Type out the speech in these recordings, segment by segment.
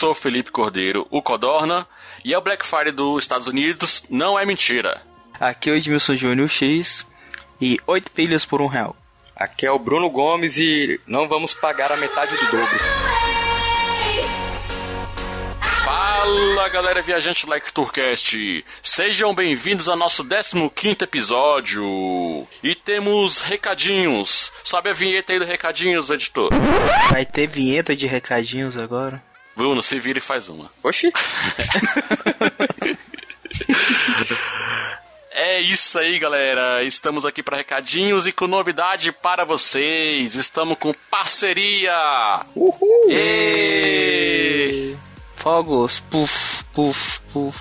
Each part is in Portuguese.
Sou Felipe Cordeiro, o Codorna, e a Black Friday dos Estados Unidos não é mentira. Aqui é o Edmilson Júnior X e 8 pilhas por um real. Aqui é o Bruno Gomes e não vamos pagar a metade do dobro. Fala galera viajante do Like Tourcast, sejam bem-vindos ao nosso 15 episódio. E temos recadinhos. Sobe a vinheta aí do recadinhos, editor. Vai ter vinheta de recadinhos agora. Bruno, se vira e faz uma. Oxi! É isso aí, galera. Estamos aqui para recadinhos e com novidade para vocês. Estamos com parceria. Uhul! Ê! Fogos, puf, puf, puf.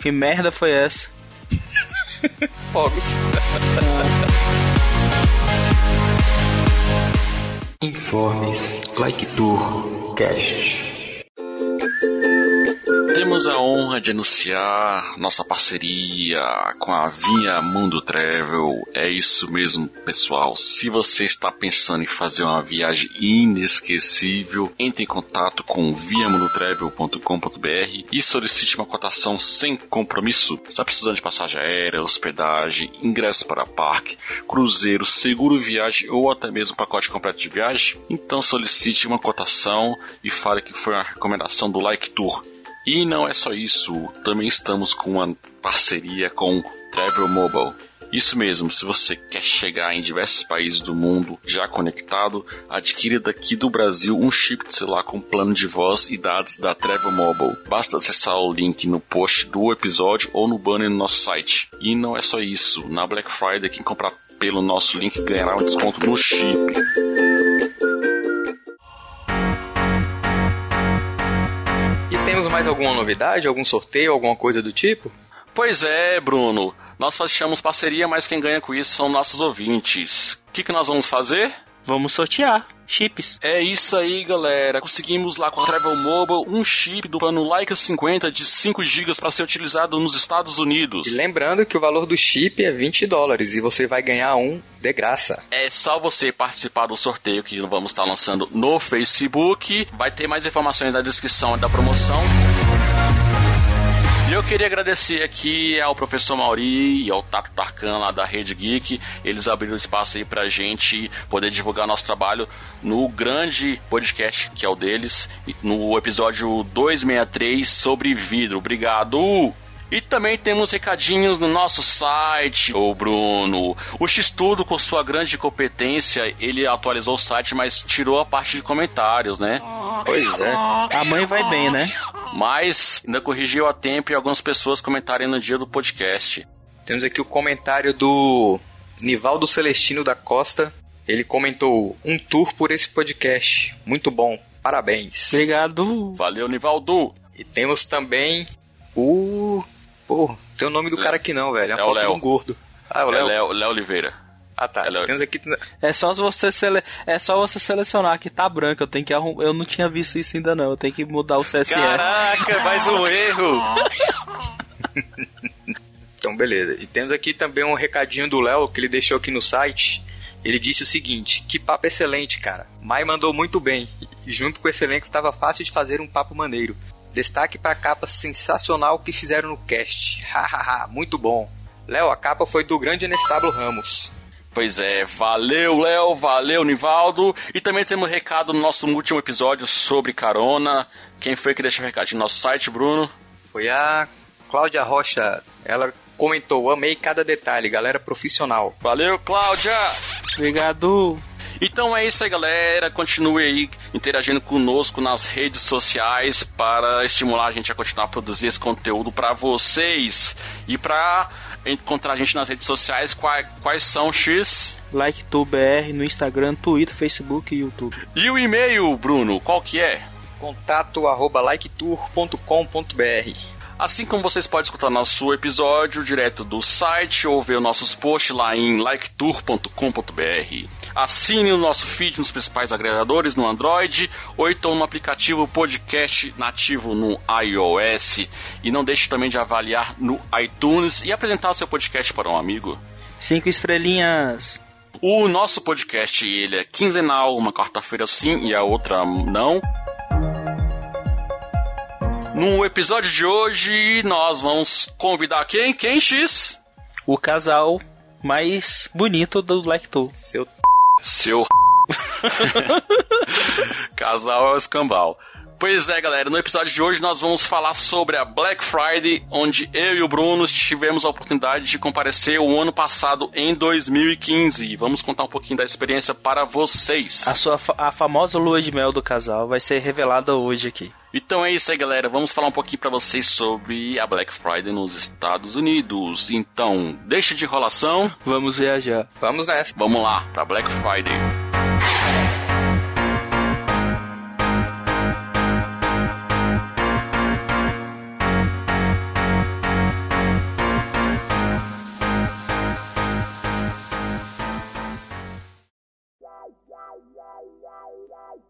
Que merda foi essa? Fogos. Informes Like Tour Cast. Temos a honra de anunciar nossa parceria com a Via Mundo Travel. É isso mesmo, pessoal. Se você está pensando em fazer uma viagem inesquecível, entre em contato com viamundotravel.com.br e solicite uma cotação sem compromisso. Está precisando de passagem aérea, hospedagem, ingresso para parque, cruzeiro, seguro viagem ou até mesmo pacote completo de viagem? Então solicite uma cotação e fale que foi uma recomendação do Like Tour. E não é só isso, também estamos com uma parceria com Travel Mobile. Isso mesmo, se você quer chegar em diversos países do mundo já conectado, adquira daqui do Brasil um chip de celular com plano de voz e dados da Travel Mobile. Basta acessar o link no post do episódio ou no banner no nosso site. E não é só isso, na Black Friday quem comprar pelo nosso link ganhará um desconto no chip. Temos mais alguma novidade? Algum sorteio? Alguma coisa do tipo? Pois é, Bruno. Nós fechamos parceria, mas quem ganha com isso são nossos ouvintes. O que, que nós vamos fazer? Vamos sortear chips. É isso aí, galera. Conseguimos lá com a Travel Mobile um chip do plano Leica 50 de 5 GB para ser utilizado nos Estados Unidos. E lembrando que o valor do chip é 20 dólares e você vai ganhar um de graça. É só você participar do sorteio que vamos estar lançando no Facebook. Vai ter mais informações na descrição da promoção. Eu queria agradecer aqui ao professor Mauri e ao Tato Tarkan lá da Rede Geek. Eles abriram espaço aí pra gente poder divulgar nosso trabalho no grande podcast que é o deles, no episódio 263 sobre vidro. Obrigado! E também temos recadinhos no nosso site, ô Bruno. O X-Tudo, com sua grande competência, ele atualizou o site, mas tirou a parte de comentários, né? Pois é. A mãe vai bem, né? Mas ainda corrigiu a tempo e algumas pessoas comentarem no dia do podcast. Temos aqui o comentário do Nivaldo Celestino da Costa. Ele comentou: Um tour por esse podcast. Muito bom. Parabéns. Obrigado. Valeu, Nivaldo! E temos também o. Pô, tem o nome do cara aqui não, velho. É É o Léo. um gordo. Ah, o É Léo. Léo, Léo Oliveira. Ah, tá. É Léo. Temos aqui. É só você sele... é só você selecionar que tá branco. Eu tenho que arrum... eu não tinha visto isso ainda não. Eu tenho que mudar o CSS. Caraca, mais um erro! Então, beleza. E temos aqui também um recadinho do Léo que ele deixou aqui no site. Ele disse o seguinte: Que papo excelente, cara. Mai mandou muito bem. E junto com esse elenco estava fácil de fazer um papo maneiro. Destaque para a capa sensacional que fizeram no cast. Hahaha, muito bom. Léo, a capa foi do grande Anestábulo Ramos. Pois é, valeu, Léo, valeu, Nivaldo. E também temos um recado no nosso último episódio sobre carona. Quem foi que deixou o recado no nosso site, Bruno? Foi a Cláudia Rocha. Ela comentou: amei cada detalhe, galera profissional. Valeu, Cláudia! Obrigado. Então é isso aí, galera. Continue aí interagindo conosco nas redes sociais para estimular a gente a continuar a produzir esse conteúdo para vocês. E para encontrar a gente nas redes sociais, quais, quais são, X? LikeTubeBR no Instagram, Twitter, Facebook e YouTube. E o e-mail, Bruno, qual que é? Contato arroba liketour.com.br Assim como vocês podem escutar nosso episódio direto do site ou ver nossos posts lá em liketour.com.br. Assine o nosso feed nos principais agregadores no Android ou então no aplicativo podcast nativo no iOS. E não deixe também de avaliar no iTunes e apresentar o seu podcast para um amigo. Cinco estrelinhas. O nosso podcast ele é quinzenal, uma quarta-feira sim e a outra não. No episódio de hoje, nós vamos convidar quem? Quem, X? O casal mais bonito do Like Tu. Seu Seu. Casal é o escambau. Pois é, galera, no episódio de hoje nós vamos falar sobre a Black Friday, onde eu e o Bruno tivemos a oportunidade de comparecer o ano passado, em 2015. E vamos contar um pouquinho da experiência para vocês. A sua fa- a famosa lua de mel do casal vai ser revelada hoje aqui. Então é isso aí, galera. Vamos falar um pouquinho para vocês sobre a Black Friday nos Estados Unidos. Então, deixa de enrolação. Vamos viajar. Vamos nessa. Vamos lá, pra Black Friday.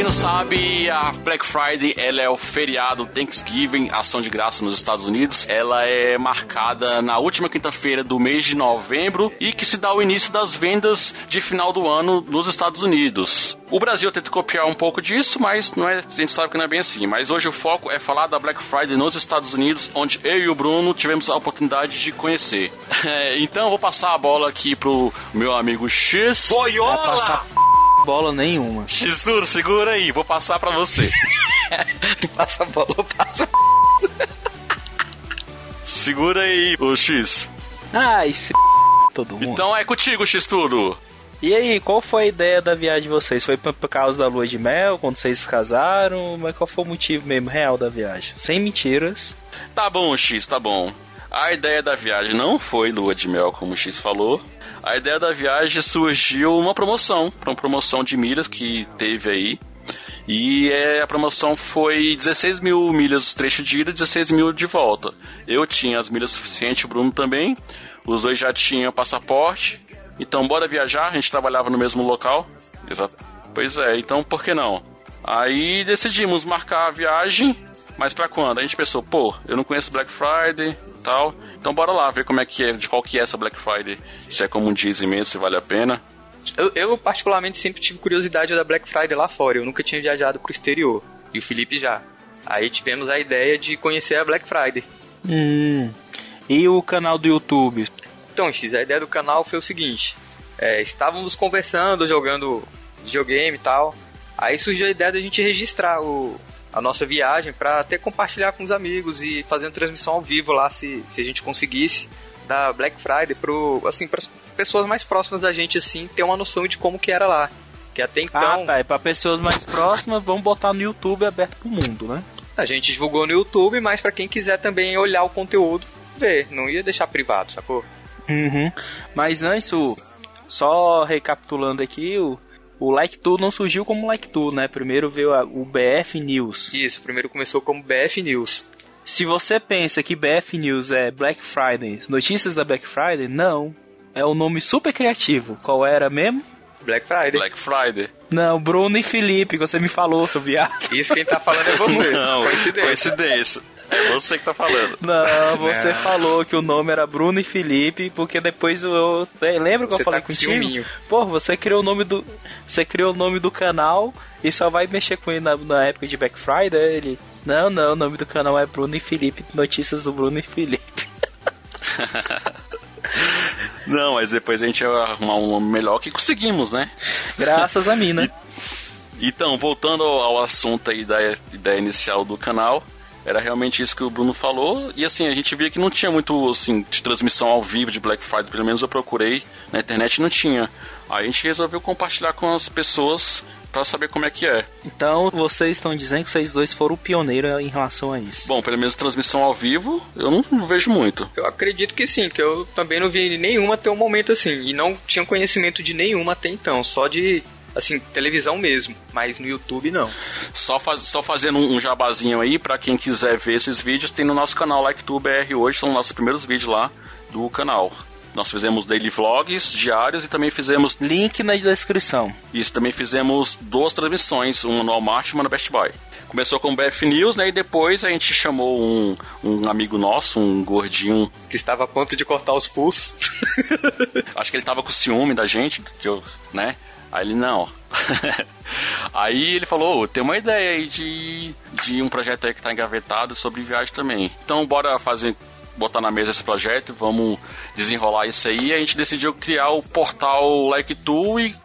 Quem não sabe, a Black Friday ela é o feriado Thanksgiving, ação de graça nos Estados Unidos. Ela é marcada na última quinta-feira do mês de novembro e que se dá o início das vendas de final do ano nos Estados Unidos. O Brasil tenta copiar um pouco disso, mas não é, a gente sabe que não é bem assim. Mas hoje o foco é falar da Black Friday nos Estados Unidos, onde eu e o Bruno tivemos a oportunidade de conhecer. É, então eu vou passar a bola aqui pro meu amigo X. Vai passar bola nenhuma. X tudo, segura aí, vou passar pra você. Passa a bola, passa. Segura aí, o X. Ai, se todo mundo. Então é contigo, X tudo. E aí, qual foi a ideia da viagem de vocês? Foi por causa da lua de mel, quando vocês se casaram? Mas qual foi o motivo mesmo real da viagem? Sem mentiras. Tá bom, X, tá bom. A ideia da viagem não foi lua de mel, como o X falou. A ideia da viagem surgiu uma promoção, uma promoção de milhas que teve aí. E é, a promoção foi 16 mil milhas trecho de ida e 16 mil de volta. Eu tinha as milhas suficientes, o Bruno também. Os dois já tinham passaporte. Então, bora viajar. A gente trabalhava no mesmo local. Exato. Pois é, então por que não? Aí decidimos marcar a viagem, mas pra quando? A gente pensou, pô, eu não conheço Black Friday e tal. Então bora lá ver como é que é, de qual que é essa Black Friday. Se é como dizem mesmo, se vale a pena. Eu, eu, particularmente, sempre tive curiosidade da Black Friday lá fora. Eu nunca tinha viajado pro exterior. E o Felipe já. Aí tivemos a ideia de conhecer a Black Friday. Hum. E o canal do YouTube? Então, X, a ideia do canal foi o seguinte: é, estávamos conversando, jogando videogame e tal. Aí surgiu a ideia da gente registrar o, a nossa viagem para até compartilhar com os amigos e fazer uma transmissão ao vivo lá, se, se a gente conseguisse, da Black Friday pro, assim, para as pessoas mais próximas da gente, assim, ter uma noção de como que era lá. Que até então Ah, tá. E pra pessoas mais próximas, vamos botar no YouTube aberto pro mundo, né? a gente divulgou no YouTube, mas para quem quiser também olhar o conteúdo, ver. Não ia deixar privado, sacou? Uhum. Mas antes, o, só recapitulando aqui, o, o Like Tu não surgiu como Like Tu, né? Primeiro veio a- o BF News. Isso, primeiro começou como BF News. Se você pensa que BF News é Black Friday, notícias da Black Friday, não. É um nome super criativo. Qual era mesmo? Black Friday. Black Friday. Não, Bruno e Felipe, que você me falou, seu viado. Isso quem tá falando é você. Não, Coincidência. coincidência. É você que tá falando. Não, você falou que o nome era Bruno e Felipe, porque depois eu. lembra que Você eu falei tá com contigo? ciúminho. Pô, você criou o nome do. Você criou o nome do canal e só vai mexer com ele na, na época de Black Friday? Ele. Não, não, o nome do canal é Bruno e Felipe. Notícias do Bruno e Felipe. Não, mas depois a gente ia arrumar um nome melhor que conseguimos, né? Graças a mim, né? Então, voltando ao ao assunto aí da ideia inicial do canal, era realmente isso que o Bruno falou. E assim, a gente via que não tinha muito assim, de transmissão ao vivo de Black Friday, pelo menos eu procurei na internet não tinha. Aí a gente resolveu compartilhar com as pessoas para saber como é que é. Então vocês estão dizendo que vocês dois foram pioneiros em relação a isso. Bom, pelo menos transmissão ao vivo, eu não, não vejo muito. Eu acredito que sim, que eu também não vi nenhuma até um momento assim. E não tinha conhecimento de nenhuma até então, só de, assim, televisão mesmo. Mas no YouTube não. Só, faz, só fazendo um, um jabazinho aí, para quem quiser ver esses vídeos, tem no nosso canal LikeTubeBR hoje, são nossos primeiros vídeos lá do canal. Nós fizemos daily vlogs diários e também fizemos Link na descrição. Isso, também fizemos duas transmissões, uma no Walmart e uma no Best Buy. Começou com o BF News, né? E depois a gente chamou um, um amigo nosso, um gordinho. Que estava a ponto de cortar os pulsos. Acho que ele tava com ciúme da gente, que eu, né? Aí ele, não. aí ele falou, "Ô, tem uma ideia aí de, de um projeto aí que tá engavetado sobre viagem também. Então bora fazer, botar na mesa esse projeto, vamos desenrolar isso aí. A gente decidiu criar o portal Like Tu e,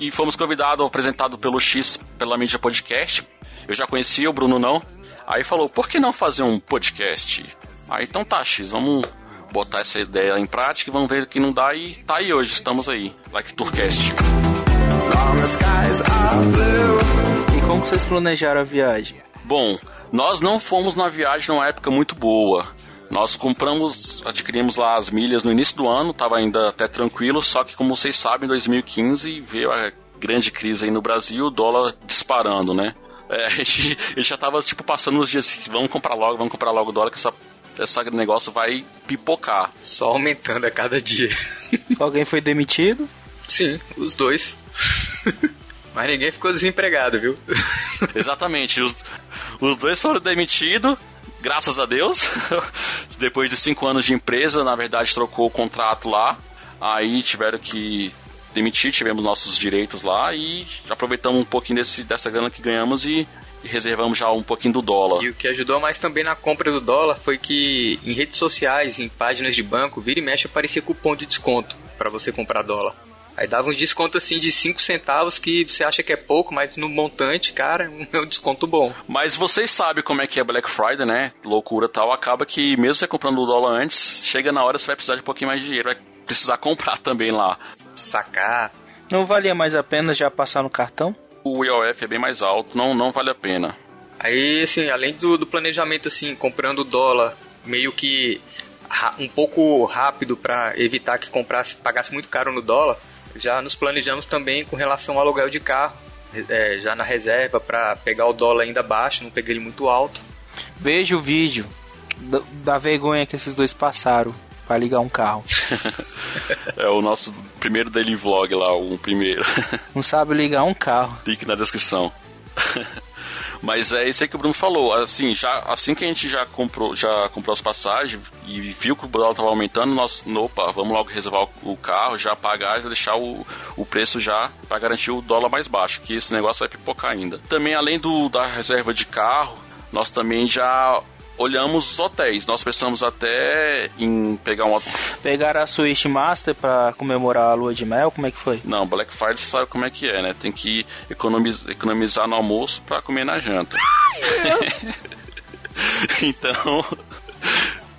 e fomos convidados, apresentado pelo X, pela mídia podcast. Eu já conhecia, o Bruno não. Aí falou, por que não fazer um podcast? Aí então tá, X, vamos botar essa ideia em prática e vamos ver o que não dá e tá aí hoje, estamos aí, Like Tourcast. E como vocês planejaram a viagem? Bom, nós não fomos na viagem numa época muito boa. Nós compramos, adquirimos lá as milhas no início do ano, tava ainda até tranquilo, só que como vocês sabem, em 2015 veio a grande crise aí no Brasil, o dólar disparando, né? É, a gente, a gente já tava tipo passando os dias assim, vamos comprar logo, vamos comprar logo o dólar, que essa, esse negócio vai pipocar. Só aumentando a cada dia. Alguém foi demitido? Sim, os dois. Mas ninguém ficou desempregado, viu? Exatamente, os, os dois foram demitidos, graças a Deus. Depois de cinco anos de empresa, na verdade, trocou o contrato lá. Aí tiveram que demitir, tivemos nossos direitos lá e aproveitamos um pouquinho desse, dessa grana que ganhamos e, e reservamos já um pouquinho do dólar. E o que ajudou mais também na compra do dólar foi que em redes sociais, em páginas de banco, vira e mexe aparecia cupom de desconto para você comprar dólar. Aí dava uns descontos assim de 5 centavos que você acha que é pouco, mas no montante, cara, é um desconto bom. Mas vocês sabem como é que é Black Friday, né? Loucura tal. Acaba que mesmo você comprando o dólar antes, chega na hora você vai precisar de um pouquinho mais de dinheiro. Vai precisar comprar também lá. Sacar. Não valia mais a pena já passar no cartão? O IOF é bem mais alto, não, não vale a pena. Aí, assim, além do, do planejamento, assim, comprando dólar meio que um pouco rápido para evitar que comprasse, pagasse muito caro no dólar, já nos planejamos também com relação ao aluguel de carro, é, já na reserva para pegar o dólar ainda baixo, não pegar ele muito alto. Veja o vídeo da, da vergonha que esses dois passaram pra ligar um carro. É o nosso primeiro daily vlog lá, o primeiro. Não sabe ligar um carro. Link na descrição. Mas é isso aí que o Bruno falou. Assim, já, assim que a gente já comprou, já comprou as passagens e viu que o dólar estava aumentando, nós, opa, vamos logo reservar o, o carro, já pagar e deixar o, o preço já para garantir o dólar mais baixo, que esse negócio vai pipocar ainda. Também, além do, da reserva de carro, nós também já olhamos os hotéis. Nós pensamos até em pegar um hotel. Pegaram a Switch Master pra comemorar a lua de mel? Como é que foi? Não, Black Friday você sabe como é que é, né? Tem que economiz- economizar no almoço pra comer na janta. então,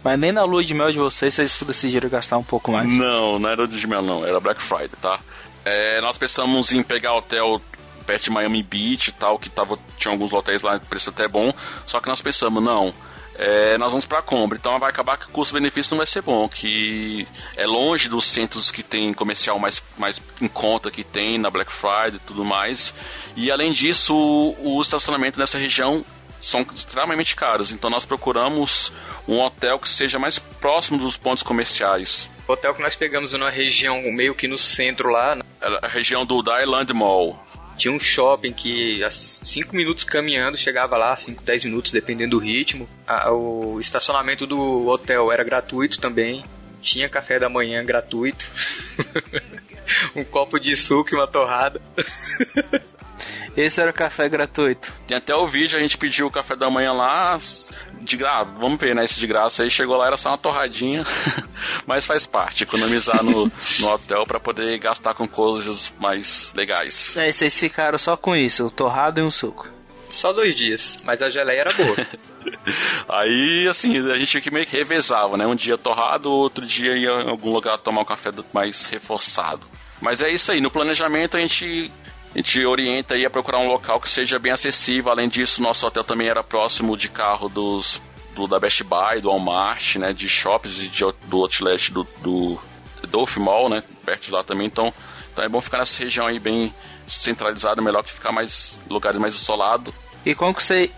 Mas nem na lua de mel de vocês vocês decidiram gastar um pouco mais. não, não era de mel, não, era Black Friday, tá? É, nós pensamos em pegar hotel perto de Miami Beach e tal, que tava, tinha alguns hotéis lá, preço até bom, só que nós pensamos, não, é, nós vamos pra compra, então vai acabar que o custo-benefício não vai ser bom, que é longe dos centros que tem comercial mais, mais em conta que tem na Black Friday e tudo mais, e além disso, o, o estacionamento nessa região são extremamente caros, então nós procuramos um hotel que seja mais próximo dos pontos comerciais. O hotel que nós pegamos numa região meio que no centro lá, a região do da Island Mall. Tinha um shopping que a 5 minutos caminhando chegava lá, 5, 10 minutos, dependendo do ritmo. A- o estacionamento do hotel era gratuito também. Tinha café da manhã gratuito. um copo de suco e uma torrada. Esse era o café gratuito. Tem até o vídeo, a gente pediu o café da manhã lá, de graça, vamos ver, né, esse de graça aí, chegou lá, era só uma torradinha, mas faz parte, economizar no, no hotel pra poder gastar com coisas mais legais. Aí vocês ficaram só com isso, o torrado e um suco. Só dois dias, mas a geleia era boa. Aí, assim, a gente que meio que revezava, né, um dia torrado, outro dia ia em algum lugar tomar um café mais reforçado. Mas é isso aí, no planejamento a gente a gente orienta aí a procurar um local que seja bem acessível. Além disso, nosso hotel também era próximo de carro dos do, da Best Buy, do Walmart, né, de shops e de, do outlet do, do Dolphin Mall, né, perto de lá também. Então, então é bom ficar nessa região aí bem centralizado, melhor que ficar mais lugares mais isolados. E como que você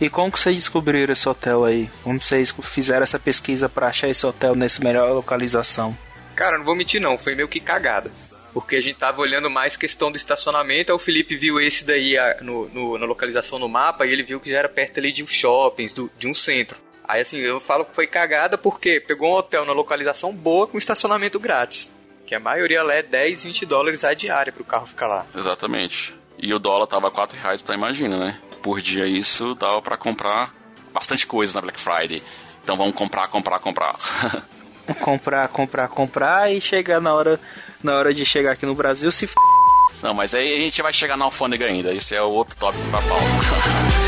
e como que vocês descobriram esse hotel aí? Como vocês fizeram essa pesquisa pra achar esse hotel nessa melhor localização? Cara, não vou mentir não, foi meio que cagada. Porque a gente tava olhando mais questão do estacionamento, aí o Felipe viu esse daí a- no, no- na localização no mapa e ele viu que já era perto ali de um shoppings, do- de um centro. Aí assim, eu falo que foi cagada porque pegou um hotel na localização boa com estacionamento grátis. Que a maioria lá é 10, 20 dólares a diária pro carro ficar lá. Exatamente. E o dólar tava 4 reais, então imagina, né? Por dia isso dava pra comprar bastante coisa na Black Friday. Então vamos comprar, comprar, comprar. Comprar, comprar, comprar e chegar na hora na hora de chegar aqui no Brasil se f... Não, mas aí a gente vai chegar na alfândega ainda. Esse é o outro tópico pra pauta.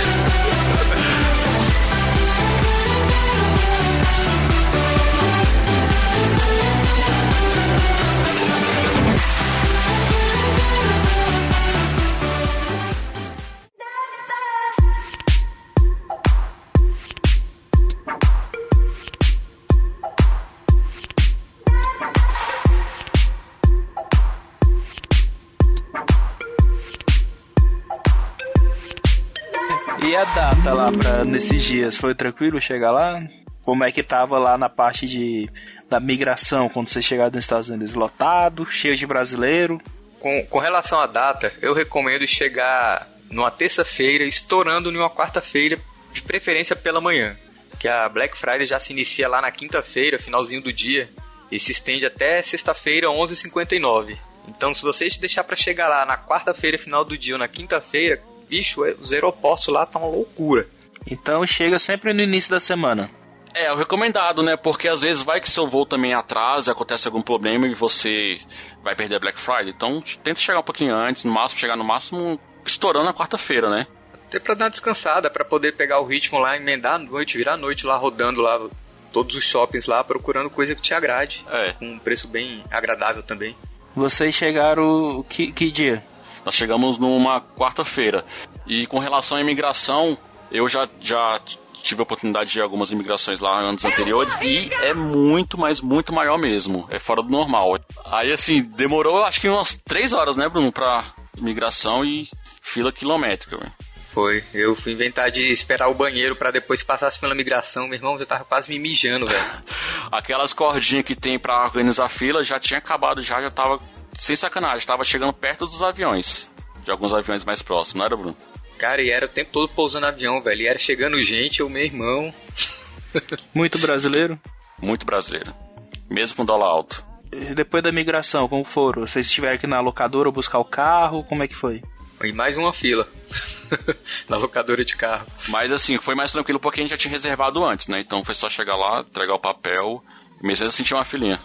nesses dias? Foi tranquilo chegar lá? Como é que tava lá na parte de da migração quando você chegar nos Estados Unidos? Lotado, cheio de brasileiro? Com, com relação à data, eu recomendo chegar numa terça-feira, estourando numa quarta-feira, de preferência pela manhã. Que a Black Friday já se inicia lá na quinta-feira, finalzinho do dia, e se estende até sexta-feira, 11h59. Então, se vocês deixar pra chegar lá na quarta-feira, final do dia ou na quinta-feira, bicho, os aeroportos lá tá uma loucura. Então chega sempre no início da semana. É, o recomendado, né? Porque às vezes vai que seu voo também atrasa, acontece algum problema e você vai perder a Black Friday. Então tenta chegar um pouquinho antes, no máximo, chegar no máximo estourando na quarta-feira, né? Até pra dar uma descansada, pra poder pegar o ritmo lá, emendar a noite, virar a noite lá, rodando lá todos os shoppings lá, procurando coisa que te agrade. É. Com um preço bem agradável também. Vocês chegaram que, que dia? Nós chegamos numa quarta-feira. E com relação à imigração, eu já, já tive a oportunidade de algumas imigrações lá anos anteriores e é muito, mas muito maior mesmo. É fora do normal. Aí, assim, demorou acho que umas três horas, né, Bruno, pra imigração e fila quilométrica, velho. Foi. Eu fui inventar de esperar o banheiro pra depois passasse pela migração. Meu irmão, eu tava quase me mijando, velho. Aquelas cordinhas que tem pra organizar fila já tinha acabado já, já tava, sem sacanagem, tava chegando perto dos aviões. De alguns aviões mais próximos, não era, Bruno? Cara, e era o tempo todo pousando avião, velho. E era chegando gente, o meu irmão. Muito brasileiro? Muito brasileiro. Mesmo com dólar alto. E depois da migração, como foram? Vocês tiveram que ir na locadora buscar o carro? Como é que foi? E mais uma fila. Na locadora de carro. Mas assim, foi mais tranquilo porque a gente já tinha reservado antes, né? Então foi só chegar lá, entregar o papel, e mesmo assim tinha uma filinha.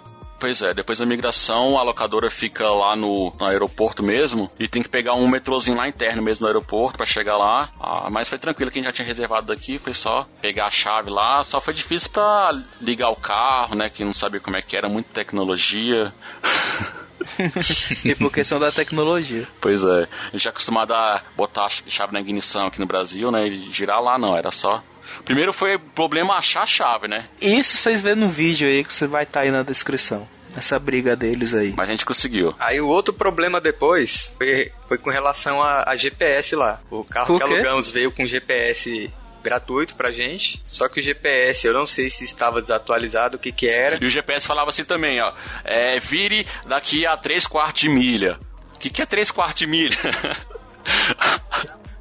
Pois é, depois da migração, a locadora fica lá no, no aeroporto mesmo e tem que pegar um metrôzinho lá interno mesmo no aeroporto pra chegar lá. Ah, mas foi tranquilo que a gente já tinha reservado daqui, foi só pegar a chave lá. Só foi difícil pra ligar o carro, né? Que não sabia como é que era, muita tecnologia. E por questão da tecnologia. Pois é, a gente é acostumado a botar a chave na ignição aqui no Brasil, né? E girar lá não, era só. Primeiro foi problema achar a chave, né? Isso vocês vê no vídeo aí que você vai estar aí na descrição. Essa briga deles aí. Mas a gente conseguiu. Aí o outro problema depois foi, foi com relação a, a GPS lá. O carro Por que alugamos veio com GPS gratuito pra gente. Só que o GPS, eu não sei se estava desatualizado, o que que era. E o GPS falava assim também, ó. É, vire daqui a 3 quartos de milha. O que, que é 3 quartos de milha?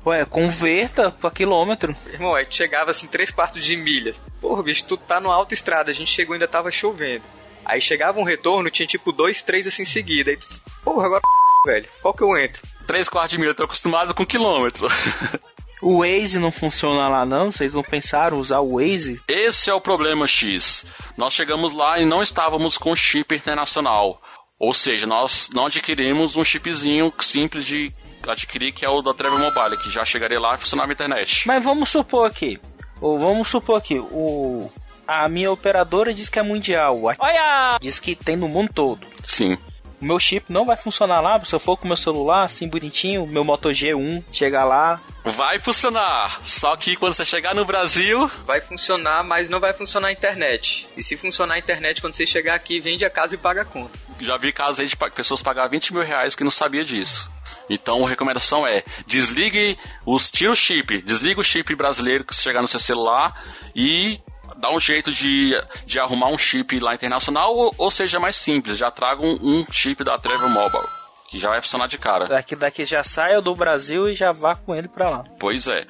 Ué, converta pra quilômetro. Irmão, aí tu chegava assim, três quartos de milha. Porra, bicho, tu tá numa autoestrada, a gente chegou ainda tava chovendo. Aí chegava um retorno, tinha tipo dois, três assim em seguida. Aí porra, agora, velho, qual que eu entro? Três quartos de milha, eu tô acostumado com quilômetro. O Waze não funciona lá não? Vocês não pensaram usar o Waze? Esse é o problema X. Nós chegamos lá e não estávamos com chip internacional. Ou seja, nós não adquirimos um chipzinho simples de adquirir, que é o da Travel Mobile, que já chegaria lá e funcionava a internet. Mas vamos supor aqui, ou vamos supor aqui, o a minha operadora diz que é mundial. Olha! Diz que tem no mundo todo. Sim. O meu chip não vai funcionar lá, se eu for com meu celular, assim bonitinho, meu Moto G1, chegar lá. Vai funcionar. Só que quando você chegar no Brasil, Vai funcionar, mas não vai funcionar a internet. E se funcionar a internet, quando você chegar aqui, vende a casa e paga a conta. já vi casos aí de pessoas pagar 20 mil reais que não sabia disso. Então a recomendação é desligue os tira o chip, desliga o chip brasileiro que você chegar no seu celular e dá um jeito de, de arrumar um chip lá internacional ou, ou seja mais simples, já traga um, um chip da Travel Mobile que já vai funcionar de cara. Daqui daqui já saia do Brasil e já vá com ele pra lá. Pois é.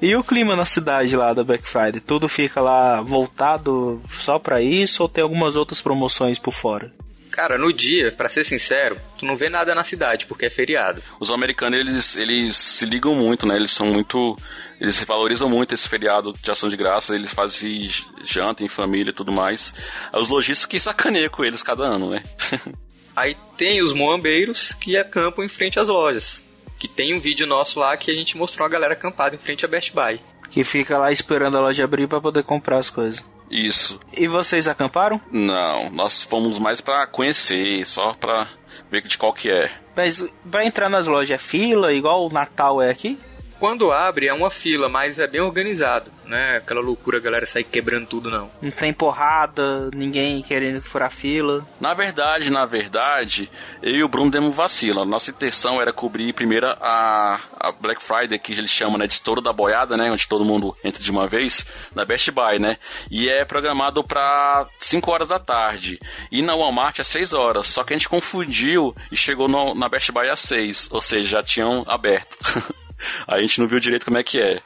E o clima na cidade lá da Black Friday? Tudo fica lá voltado só pra isso ou tem algumas outras promoções por fora? Cara, no dia, pra ser sincero, tu não vê nada na cidade, porque é feriado. Os americanos eles, eles se ligam muito, né? Eles são muito eles valorizam muito esse feriado de ação de graça, eles fazem janta em família e tudo mais. Os lojistas que sacaneiam com eles cada ano, né? Aí tem os moambeiros que acampam em frente às lojas. Que tem um vídeo nosso lá que a gente mostrou uma galera acampada em frente à Best Buy. Que fica lá esperando a loja abrir pra poder comprar as coisas. Isso. E vocês acamparam? Não, nós fomos mais pra conhecer, só pra ver de qual que é. Mas vai entrar nas lojas é fila, igual o Natal é aqui? Quando abre é uma fila, mas é bem organizado, né? Aquela loucura a galera sair quebrando tudo não. Não tem porrada, ninguém querendo furar fila. Na verdade, na verdade, eu e o Bruno demos vacila. Nossa intenção era cobrir primeiro a, a Black Friday, que eles chamam né, de estouro da boiada, né? Onde todo mundo entra de uma vez, na Best Buy, né? E é programado pra 5 horas da tarde. E na Walmart às 6 horas. Só que a gente confundiu e chegou no- na Best Buy às 6. Ou seja, já tinham aberto. A gente não viu direito como é que é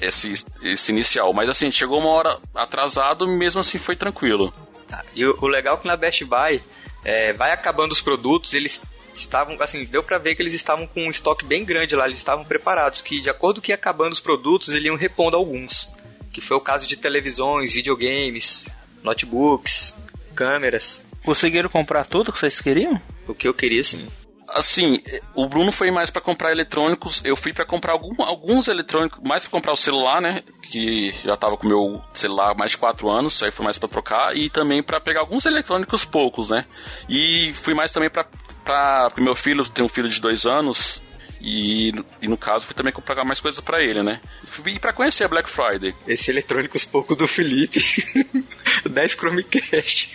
esse, esse inicial. Mas assim, chegou uma hora atrasado, mesmo assim foi tranquilo. Tá. E o, o legal é que na Best Buy é, vai acabando os produtos, eles estavam, assim, deu pra ver que eles estavam com um estoque bem grande lá, eles estavam preparados, que de acordo com ia acabando os produtos, eles iam repondo alguns. Que foi o caso de televisões, videogames, notebooks, câmeras. Conseguiram comprar tudo que vocês queriam? O que eu queria, sim. Assim, o Bruno foi mais pra comprar eletrônicos, eu fui pra comprar algum- alguns eletrônicos, mais pra comprar o celular, né? Que já tava com o meu celular há mais de 4 anos, aí foi mais pra trocar, e também pra pegar alguns eletrônicos poucos, né? E fui mais também pra. pra porque meu filho tem um filho de 2 anos, e, e no caso fui também comprar mais coisas pra ele, né? E pra conhecer a Black Friday. Esse eletrônicos poucos do Felipe. 10 Chromecast.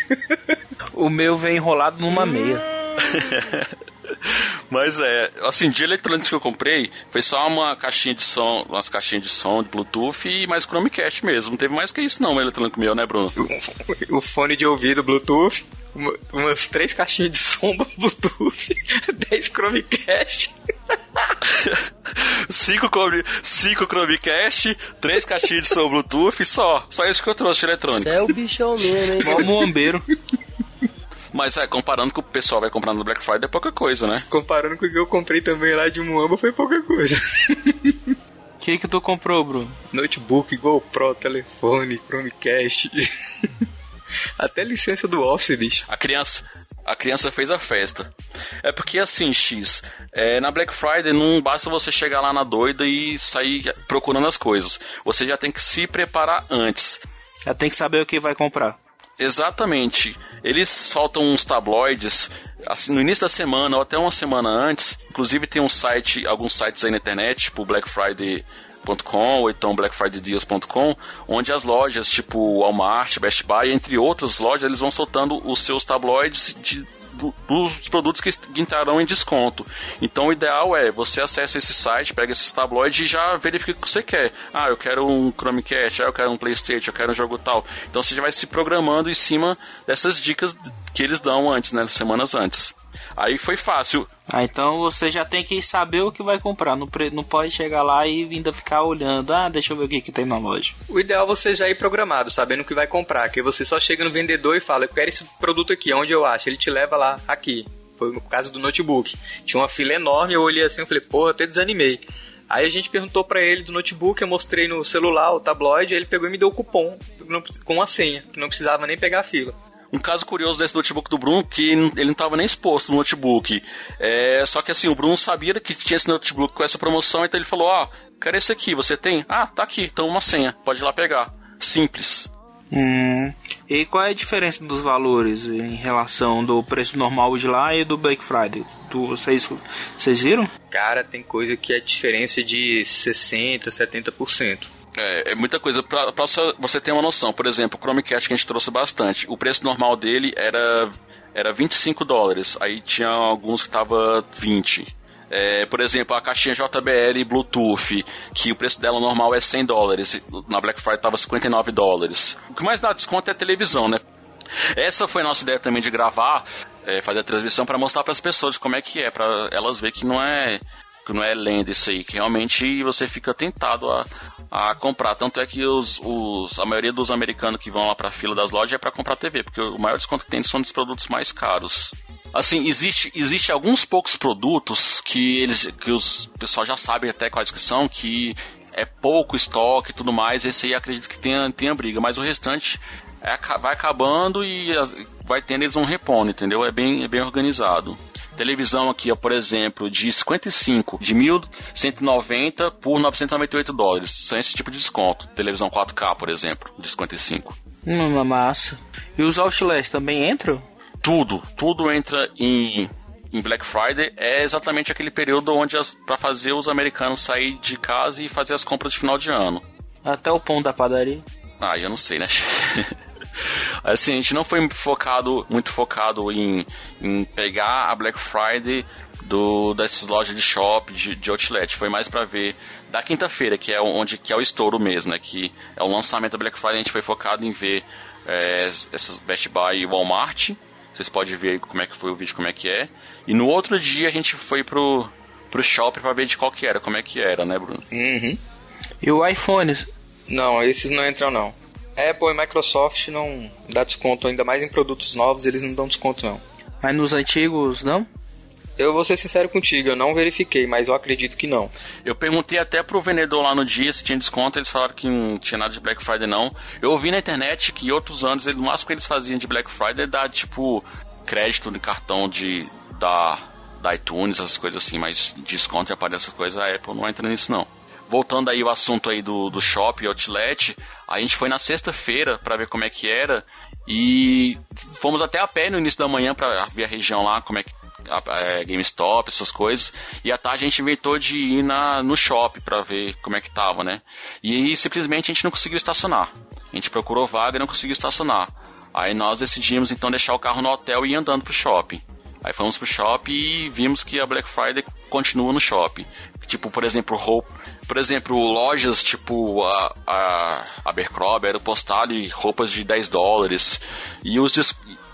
O meu vem enrolado numa meia. Mas é, assim, de eletrônicos que eu comprei, foi só uma caixinha de som, umas caixinhas de som de Bluetooth e mais Chromecast mesmo. Não teve mais que isso não, um eletrônico meu, né, Bruno? o fone de ouvido Bluetooth, uma- umas três caixinhas de som Bluetooth, 10 Chromecast. cinco, cinco Chromecast, três caixinhas de som Bluetooth só. Só isso que eu trouxe de eletrônico. É o bichão mesmo, hein? Igual o muambeiro. Mas é, comparando com o que o pessoal vai comprar no Black Friday é pouca coisa, né? Comparando com o que eu comprei também lá de Muamba, foi pouca coisa. O que que tu comprou, Bruno? Notebook, GoPro, telefone, Chromecast. Até licença do Office, bicho. A criança, a criança fez a festa. É porque assim, X, é, na Black Friday não basta você chegar lá na doida e sair procurando as coisas. Você já tem que se preparar antes. Já tem que saber o que vai comprar. Exatamente. Eles soltam uns tabloides assim, no início da semana ou até uma semana antes. Inclusive tem um site, alguns sites aí na internet, tipo blackfriday.com ou então blackfridaydeals.com, onde as lojas, tipo Walmart, Best Buy, entre outras lojas, eles vão soltando os seus tabloides de do- dos produtos que entrarão em desconto. Então o ideal é você acessa esse site, pega esses tabloides e já verifica o que você quer. Ah, eu quero um Chromecast, ah, eu quero um Playstation, eu quero um jogo tal. Então você já vai se programando em cima dessas dicas que eles dão antes, né, semanas antes. Aí foi fácil. Ah, então você já tem que saber o que vai comprar. Não, não pode chegar lá e ainda ficar olhando. Ah, deixa eu ver o que, que tem na loja. O ideal é você já ir programado, sabendo o que vai comprar. Que você só chega no vendedor e fala, eu quero esse produto aqui, onde eu acho? Ele te leva lá, aqui. Foi no caso do notebook. Tinha uma fila enorme, eu olhei assim e falei, porra, até desanimei. Aí a gente perguntou pra ele do notebook, eu mostrei no celular o tabloide, ele pegou e me deu o cupom com a senha, que não precisava nem pegar a fila. Um caso curioso desse notebook do Bruno, que ele não tava nem exposto no notebook. É, só que assim, o Bruno sabia que tinha esse notebook com essa promoção, então ele falou, ó, quero esse aqui, você tem? Ah, tá aqui, então uma senha, pode ir lá pegar. Simples. Hum. E qual é a diferença dos valores em relação do preço normal de lá e do Black Friday? Tu, vocês, vocês viram? Cara, tem coisa que é diferença de 60%, 70%. É, é muita coisa. Pra, pra você ter uma noção, por exemplo, o Chromecast que a gente trouxe bastante, o preço normal dele era, era 25 dólares, aí tinha alguns que tava 20. É, por exemplo, a caixinha JBL Bluetooth, que o preço dela normal é 100 dólares, na Black Friday tava 59 dólares. O que mais dá desconto é a televisão, né? Essa foi a nossa ideia também de gravar, é, fazer a transmissão para mostrar para as pessoas como é que é, para elas verem que não é que não é lenda isso aí, que realmente você fica tentado a, a comprar. Tanto é que os, os, a maioria dos americanos que vão lá para a fila das lojas é para comprar TV, porque o maior desconto que tem são dos produtos mais caros. Assim, existe, existe alguns poucos produtos que eles que os pessoal já sabe até quais que são, que é pouco estoque e tudo mais, esse aí acredito que tenha, tenha briga, mas o restante é, vai acabando e vai tendo eles um repondo, entendeu? É bem, é bem organizado. Televisão aqui, ó, por exemplo, de 55, de 1.190 por 998 dólares. São esse tipo de desconto. Televisão 4K, por exemplo, de 55. Hum, massa. E os outlets também entram? Tudo, tudo entra em, em Black Friday. É exatamente aquele período onde para fazer os americanos sair de casa e fazer as compras de final de ano. Até o pão da padaria. Ah, eu não sei, né? assim, a gente não foi muito focado, muito focado em, em pegar a Black Friday do, dessas lojas de shopping, de, de outlet. Foi mais pra ver da quinta-feira, que é onde que é o estouro mesmo, né? Que é o lançamento da Black Friday, a gente foi focado em ver é, essas Best Buy e Walmart. Vocês podem ver como é que foi o vídeo, como é que é. E no outro dia a gente foi pro, pro shopping pra ver de qual que era, como é que era, né, Bruno? Uhum. E o iPhone? Não, esses não entram não. Apple e Microsoft não dá desconto, ainda mais em produtos novos, eles não dão desconto não. Mas nos antigos, não? Eu vou ser sincero contigo, eu não verifiquei, mas eu acredito que não. Eu perguntei até pro vendedor lá no dia se tinha desconto, eles falaram que não tinha nada de Black Friday não. Eu ouvi na internet que outros anos, no máximo que eles faziam de Black Friday é dar tipo crédito de cartão de da, da iTunes, essas coisas assim, mas desconto e aparece essas coisas, a Apple não entra nisso não. Voltando aí o assunto aí do, do shopping outlet, a gente foi na sexta-feira para ver como é que era e fomos até a pé no início da manhã para ver a região lá, como é que é, GameStop, essas coisas. E à tarde a gente inventou de ir na, no shopping pra ver como é que tava, né? E simplesmente a gente não conseguiu estacionar. A gente procurou vaga e não conseguiu estacionar. Aí nós decidimos então deixar o carro no hotel e ir andando pro shopping. Aí fomos pro shopping e vimos que a Black Friday continua no shopping. Tipo, por exemplo, roupa. Por exemplo, lojas tipo a, a Abercrombie, Aeropostale, roupas de 10 dólares. E os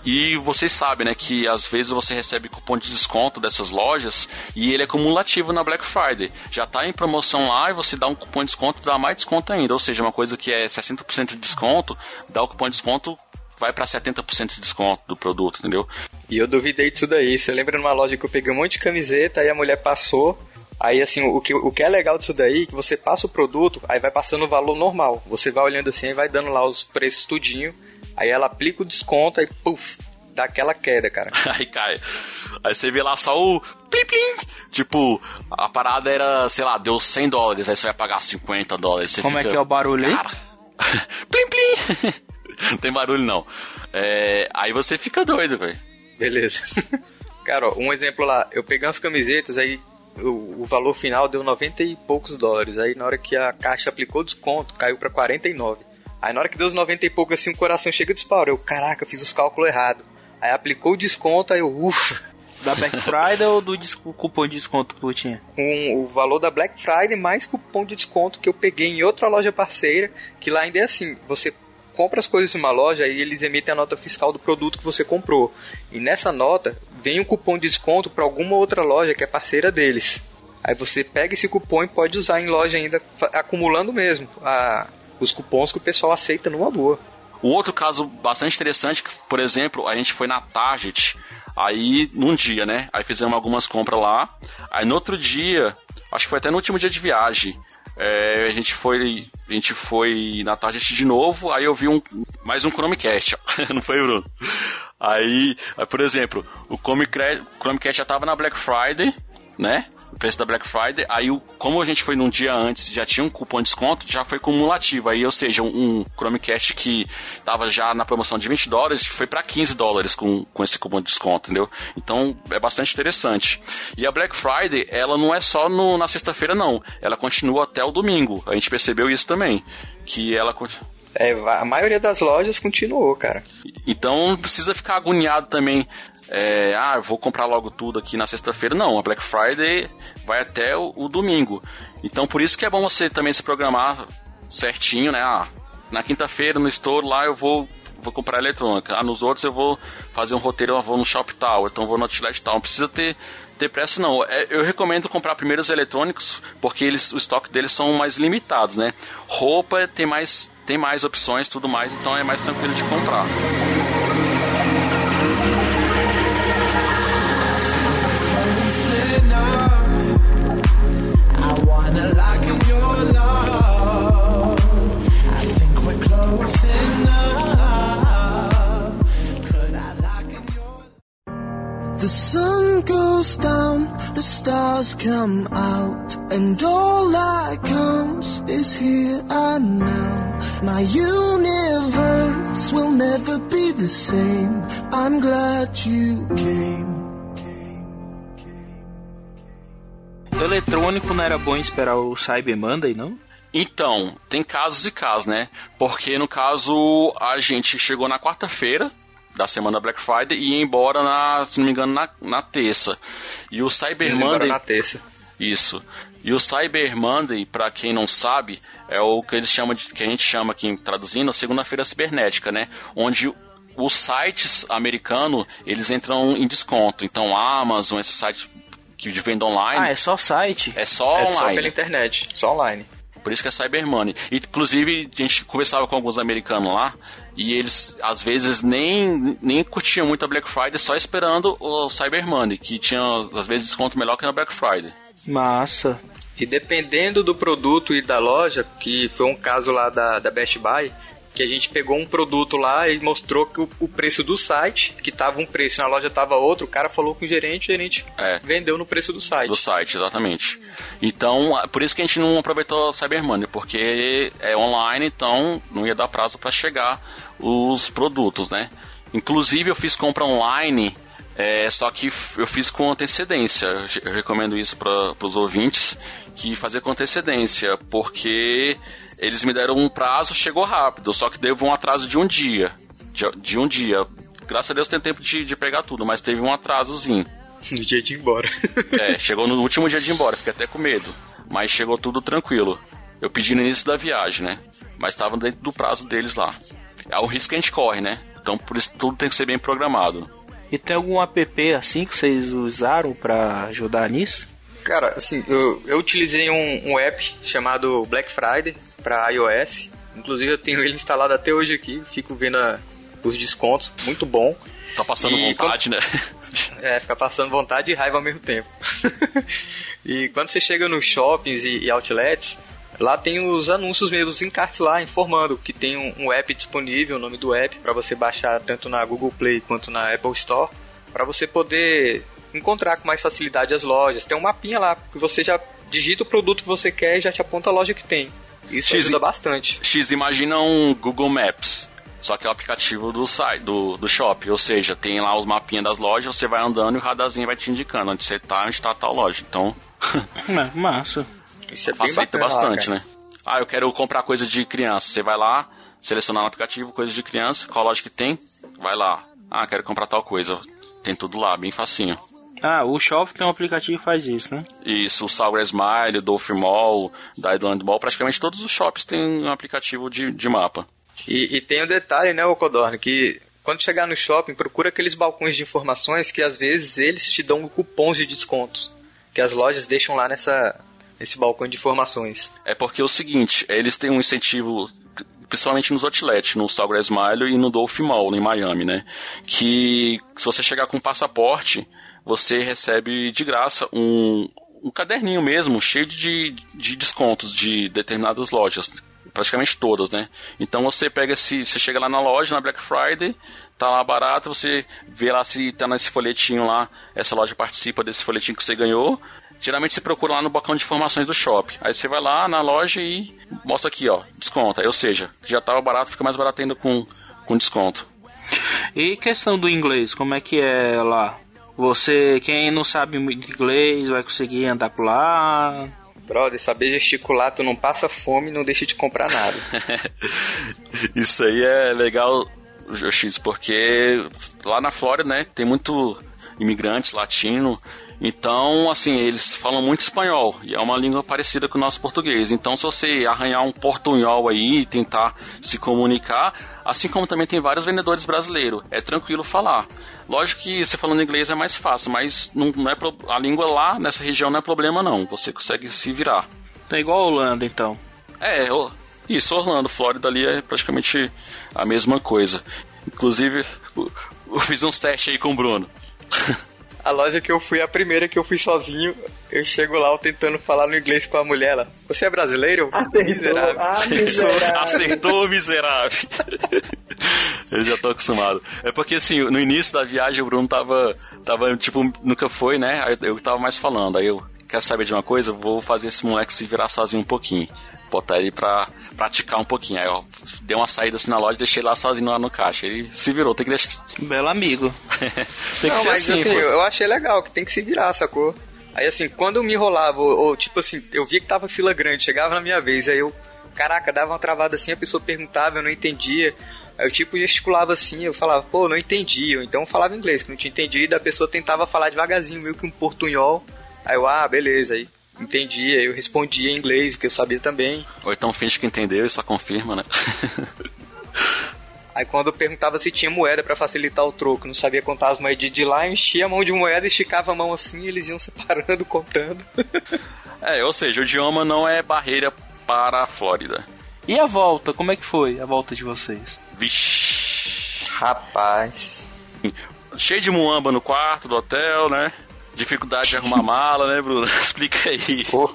e vocês sabem, né, que às vezes você recebe cupom de desconto dessas lojas e ele é cumulativo na Black Friday. Já tá em promoção lá e você dá um cupom de desconto, dá mais desconto ainda. Ou seja, uma coisa que é 60% de desconto, dá o cupom de desconto, vai para 70% de desconto do produto, entendeu? E eu duvidei disso daí. Você lembra numa loja que eu peguei um monte de camiseta, aí a mulher passou. Aí assim, o que, o que é legal disso daí, é que você passa o produto, aí vai passando o valor normal. Você vai olhando assim e vai dando lá os preços tudinho. Aí ela aplica o desconto, aí puf, dá aquela queda, cara. Aí cai. Aí você vê lá só o plim plim. Tipo, a parada era, sei lá, deu 100 dólares, aí você vai pagar 50 dólares. Você Como é fica, que é o barulho aí? Cara, plim plim. Não tem barulho não. É, aí você fica doido, velho. Beleza. Cara, ó, um exemplo lá, eu peguei umas camisetas, aí o, o valor final deu 90 e poucos dólares. Aí na hora que a caixa aplicou desconto, caiu pra 49. Aí na hora que deu os 90 e pouco, assim, o coração chega e dispara. Eu, caraca, fiz os cálculos errados. Aí aplicou o desconto, aí eu, ufa. Da Black Friday ou do cupom de desconto que tu tinha? Com o valor da Black Friday mais cupom de desconto que eu peguei em outra loja parceira, que lá ainda é assim, você compra as coisas em uma loja e eles emitem a nota fiscal do produto que você comprou. E nessa nota vem um cupom de desconto para alguma outra loja que é parceira deles. Aí você pega esse cupom e pode usar em loja ainda, acumulando mesmo a, os cupons que o pessoal aceita numa boa. O outro caso bastante interessante, por exemplo, a gente foi na Target, aí num dia, né? Aí fizemos algumas compras lá. Aí no outro dia, acho que foi até no último dia de viagem, é, a gente foi a gente foi na Target de novo, aí eu vi um mais um Chromecast, não foi, Bruno? Aí, aí, por exemplo, o Chromecast, Chromecast já tava na Black Friday, né? Preço da Black Friday. Aí, como a gente foi num dia antes, já tinha um cupom de desconto, já foi cumulativo. Aí, ou seja, um, Chromecast que tava já na promoção de 20 dólares foi para 15 dólares com, com esse cupom de desconto, entendeu? Então, é bastante interessante. E a Black Friday, ela não é só no- na sexta-feira, não. Ela continua até o domingo. A gente percebeu isso também. Que ela. É, a maioria das lojas continuou, cara. então não precisa ficar agoniado também. É, ah, vou comprar logo tudo aqui na sexta-feira. Não, a Black Friday vai até o, o domingo. Então por isso que é bom você também se programar certinho, né? Ah, na quinta-feira no store lá eu vou vou comprar eletrônica. Ah, nos outros eu vou fazer um roteiro, eu vou no shop tal, então vou no outlet tal. Não precisa ter ter pressa não. É, eu recomendo comprar primeiro os eletrônicos porque eles o estoque deles são mais limitados, né? Roupa tem mais tem mais opções, tudo mais, então é mais tranquilo de comprar. The sun goes down, the stars come out, and all that counts is here and now. My universe will never be the same. I'm glad you came. O eletrônico não era bom esperar o Cyber Monday, não? Então, tem casos e casos, né? Porque no caso a gente chegou na quarta-feira da semana Black Friday e ia embora na, se não me engano, na, na terça. E o Cyber Eles embora Monday. na terça. Isso. E o Cyber Monday, pra quem não sabe, é o que eles chamam de, que a gente chama aqui traduzindo, segunda-feira cibernética, né? Onde os sites americanos, eles entram em desconto. Então, a Amazon, esses sites que de venda online, Ah, é só site? é só É online. só pela internet, só online. Por isso que é Cyber Money. Inclusive, a gente conversava com alguns americanos lá e eles, às vezes, nem, nem curtiam muito a Black Friday só esperando o Cyber Money, que tinha, às vezes, desconto melhor que na Black Friday. Massa. E dependendo do produto e da loja, que foi um caso lá da, da Best Buy, que a gente pegou um produto lá e mostrou que o, o preço do site, que tava um preço, na loja tava outro, o cara falou com o gerente e o gerente É. vendeu no preço do site. Do site, exatamente. Então, por isso que a gente não aproveitou o Cyber Money, porque é online, então não ia dar prazo para chegar os produtos, né? Inclusive, eu fiz compra online, é, só que eu fiz com antecedência. Eu recomendo isso para os ouvintes, que fazer com antecedência, porque eles me deram um prazo, chegou rápido, só que teve um atraso de um dia. De, de um dia. Graças a Deus tem tempo de, de pegar tudo, mas teve um atrasozinho. No dia de ir embora. É, chegou no último dia de ir embora, fiquei até com medo. Mas chegou tudo tranquilo. Eu pedi no início da viagem, né? Mas estava dentro do prazo deles lá. É o risco que a gente corre, né? Então por isso tudo tem que ser bem programado. E tem algum app assim que vocês usaram pra ajudar nisso? Cara, assim, eu, eu utilizei um, um app chamado Black Friday para iOS. Inclusive eu tenho ele instalado até hoje aqui, fico vendo a- os descontos, muito bom. Só passando E vontade, né? É, ficar passando vontade e raiva ao mesmo tempo. e quando você chega nos shoppings e, e outlets, lá tem os anúncios mesmo, os encartes lá, informando que tem um, um app disponível, o nome do app, para você baixar tanto na Google Play quanto na Apple Store, para você poder encontrar com mais facilidade as lojas. Tem um mapinha lá, que você já digita o produto que você quer e já te aponta a loja que tem. Isso X- ajuda bastante. X, imagina um Google Maps. Só que é o aplicativo do site, do, do shopping. Ou seja, tem lá os mapinhas das lojas, você vai andando e o radarzinho vai te indicando onde você tá, onde tá tal loja. Então, Ma- Massa. Isso é bem facilita bacana lá, bastante, cara. né? Ah, eu quero comprar coisa de criança. Você vai lá, selecionar no aplicativo coisa de criança, qual loja que tem, vai lá. Ah, quero comprar tal coisa. Tem tudo lá, bem facinho. Ah, o Shop tem um aplicativo que faz isso, né? Isso, o Salgra Smile, Dolphin Mall, da Island Mall, praticamente todos os shops têm um aplicativo de, de mapa. E, e tem um detalhe, né, Ocodorno, que quando chegar no shopping, procura aqueles balcões de informações que às vezes eles te dão cupons de descontos. Que as lojas deixam lá nessa, nesse balcão de informações. É porque é o seguinte, eles têm um incentivo principalmente nos outlets, no Sawgrass Mile e no Dolphin Mall, em Miami, né? Que se você chegar com passaporte, você recebe de graça um, um caderninho mesmo, cheio de, de descontos de determinadas lojas. Praticamente todas, né? Então você pega esse. Você chega lá na loja, na Black Friday, tá lá barato, você vê lá se tá nesse folhetinho lá, essa loja participa desse folhetinho que você ganhou. Geralmente você procura lá no balcão de informações do shopping. Aí você vai lá na loja e mostra aqui, ó, desconta. Ou seja, já tava barato, fica mais barato ainda com, com desconto. E questão do inglês, como é que é lá? Você, quem não sabe muito inglês, vai conseguir andar por lá? Brother, saber gesticular, tu não passa fome e não deixa de comprar nada. Isso aí é legal, X, porque lá na Flórida, né, tem muito imigrantes latino então, assim, eles falam muito espanhol e é uma língua parecida com o nosso português. Então, se você arranhar um portunhol aí e tentar se comunicar, assim como também tem vários vendedores brasileiros, é tranquilo falar. Lógico que você falando inglês é mais fácil, mas não, não é pro... a língua lá nessa região não é problema não. Você consegue se virar. É igual a Holanda, então. É, isso, Orlando, Flórida ali é praticamente a mesma coisa. Inclusive, eu fiz uns testes aí com o Bruno. A loja que eu fui, a primeira que eu fui sozinho, eu chego lá tentando falar no inglês com a mulher. Ela, você é brasileiro? Acertou. Miserável. Ah, miserável. Acertou, miserável. eu já tô acostumado. É porque, assim, no início da viagem o Bruno tava, tava tipo, nunca foi, né? Aí eu tava mais falando. Aí eu, quer saber de uma coisa? Vou fazer esse moleque se virar sozinho um pouquinho. Botar ele pra praticar um pouquinho. Aí, ó, dei uma saída assim na loja e deixei lá sozinho lá no caixa. Ele se virou, tem que deixar. Belo amigo. tem que Não, ser mas assim, assim, pô. eu achei legal, que tem que se virar, sacou? Aí assim, quando eu me enrolava, ou, ou, tipo assim, eu via que tava fila grande, chegava na minha vez, aí eu, caraca, dava uma travada assim, a pessoa perguntava, eu não entendia. Aí eu tipo gesticulava assim, eu falava, pô, não entendi. Ou então eu falava inglês, que não tinha entendido, a pessoa tentava falar devagarzinho, meio que um portunhol. Aí eu, ah, beleza, aí entendi, aí eu respondia em inglês, que eu sabia também. Ou então finge que entendeu e só confirma, né? Aí quando eu perguntava se tinha moeda pra facilitar o troco, não sabia contar as moedas de lá, eu enchia a mão de moeda, esticava a mão assim, e eles iam separando, contando. é, ou seja, o idioma não é barreira para a Flórida. E a volta, como é que foi a volta de vocês? Vixe. Rapaz. Cheio de muamba no quarto do hotel, né? Dificuldade de arrumar mala, né, Bruno? Explica aí. Pô.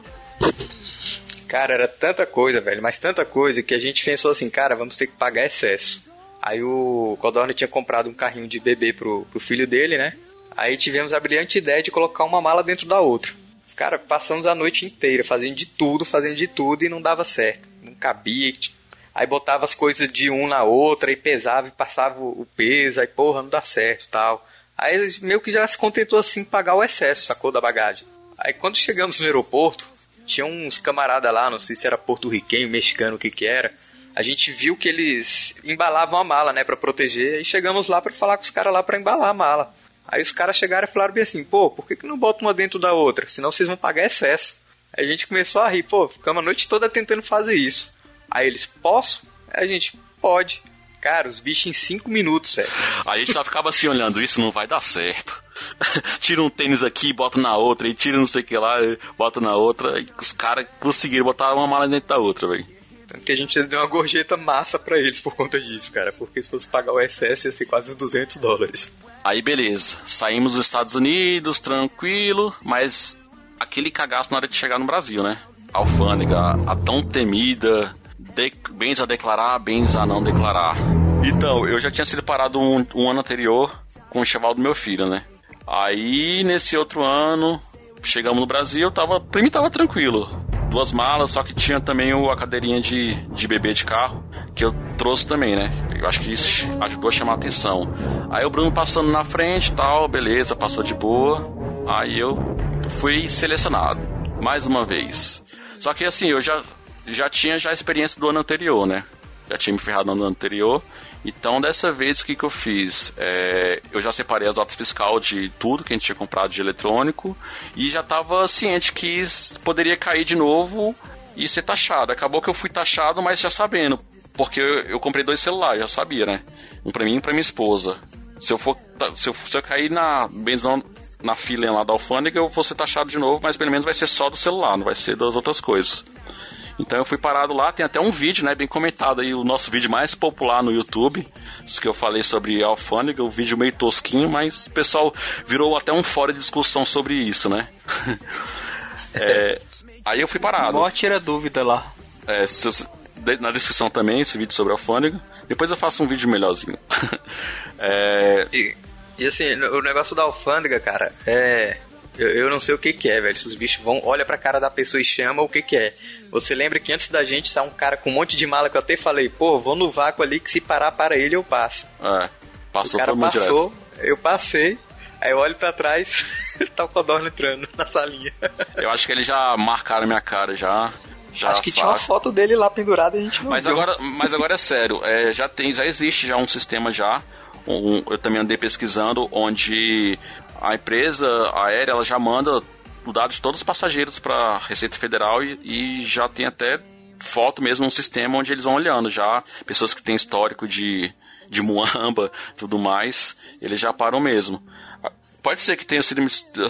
Cara, era tanta coisa, velho, mas tanta coisa que a gente pensou assim, cara, vamos ter que pagar excesso. Aí o Codorno tinha comprado um carrinho de bebê pro, pro filho dele, né? Aí tivemos a brilhante ideia de colocar uma mala dentro da outra. Cara, passamos a noite inteira fazendo de tudo, fazendo de tudo e não dava certo. Não cabia. Aí botava as coisas de um na outra e pesava e passava o peso, aí porra, não dá certo tal. Aí meio que já se contentou assim pagar o excesso, sacou da bagagem. Aí quando chegamos no aeroporto, tinha uns camarada lá, não sei se era porto-riquenho, mexicano, o que que era. A gente viu que eles embalavam a mala, né, para proteger. Aí chegamos lá para falar com os caras lá para embalar a mala. Aí os caras chegaram e falaram bem assim, pô, por que, que não bota uma dentro da outra? Senão vocês vão pagar excesso. Aí a gente começou a rir, pô, ficamos a noite toda tentando fazer isso. Aí eles, posso? Aí a gente, pode. Cara, os bichos em 5 minutos, velho. A gente só ficava assim olhando, isso não vai dar certo. tira um tênis aqui, bota na outra, e tira não sei o que lá, bota na outra. E os caras conseguiram botar uma mala dentro da outra, velho. Tanto que a gente deu uma gorjeta massa pra eles por conta disso, cara. Porque se fosse pagar o excesso ia ser quase uns 200 dólares. Aí beleza, saímos dos Estados Unidos, tranquilo, mas aquele cagaço na hora de chegar no Brasil, né? Alfândega, a tão temida, de, bens a declarar, bens a não declarar. Então, eu já tinha sido parado um, um ano anterior com o cheval do meu filho, né? Aí, nesse outro ano, chegamos no Brasil, tava, pra mim tava tranquilo. Duas malas, só que tinha também a cadeirinha de, de bebê de carro, que eu trouxe também, né? Eu acho que isso ajudou a chamar a atenção. Aí o Bruno passando na frente tal, beleza, passou de boa. Aí eu fui selecionado, mais uma vez. Só que assim, eu já, já tinha já a experiência do ano anterior, né? Já tinha me ferrado no ano anterior. Então, dessa vez, o que, que eu fiz? É, eu já separei as notas fiscal de tudo que a gente tinha comprado de eletrônico e já estava ciente que poderia cair de novo e ser taxado. Acabou que eu fui taxado, mas já sabendo. porque eu, eu comprei dois celulares, já sabia, né? Um pra mim e um pra minha esposa. Se eu for. Se eu, se eu cair na benzão na fila lá da alfândega, eu vou ser taxado de novo, mas pelo menos vai ser só do celular, não vai ser das outras coisas. Então eu fui parado lá, tem até um vídeo, né, bem comentado aí, o nosso vídeo mais popular no YouTube, isso que eu falei sobre alfândega, o vídeo meio tosquinho, mas o pessoal virou até um fórum de discussão sobre isso, né? é, aí eu fui parado. Mó tira dúvida lá. É, se, na descrição também esse vídeo sobre alfândega. Depois eu faço um vídeo melhorzinho. é... E, e assim, o negócio da alfândega, cara, é. Eu, eu, não sei o que, que é, velho. Se os bichos vão, olha pra cara da pessoa e chama o que, que é. Você lembra que antes da gente saiu um cara com um monte de mala que eu até falei, pô, vou no vácuo ali que se parar para ele eu passo. É, passou o cara passou, direto. eu passei, aí eu olho pra trás, tá o Codorno entrando na salinha. Eu acho que eles já marcaram minha cara já. Já Acho que tinha uma foto dele lá pendurada e a gente não mas viu. agora Mas agora é sério, é, já, tem, já existe já um sistema já, um, eu também andei pesquisando, onde a empresa aérea ela já manda o dado de todos os passageiros para Receita Federal e, e, já tem até foto mesmo, um sistema onde eles vão olhando já, pessoas que têm histórico de, de muamba tudo mais, eles já param mesmo. Pode ser que tenha sido,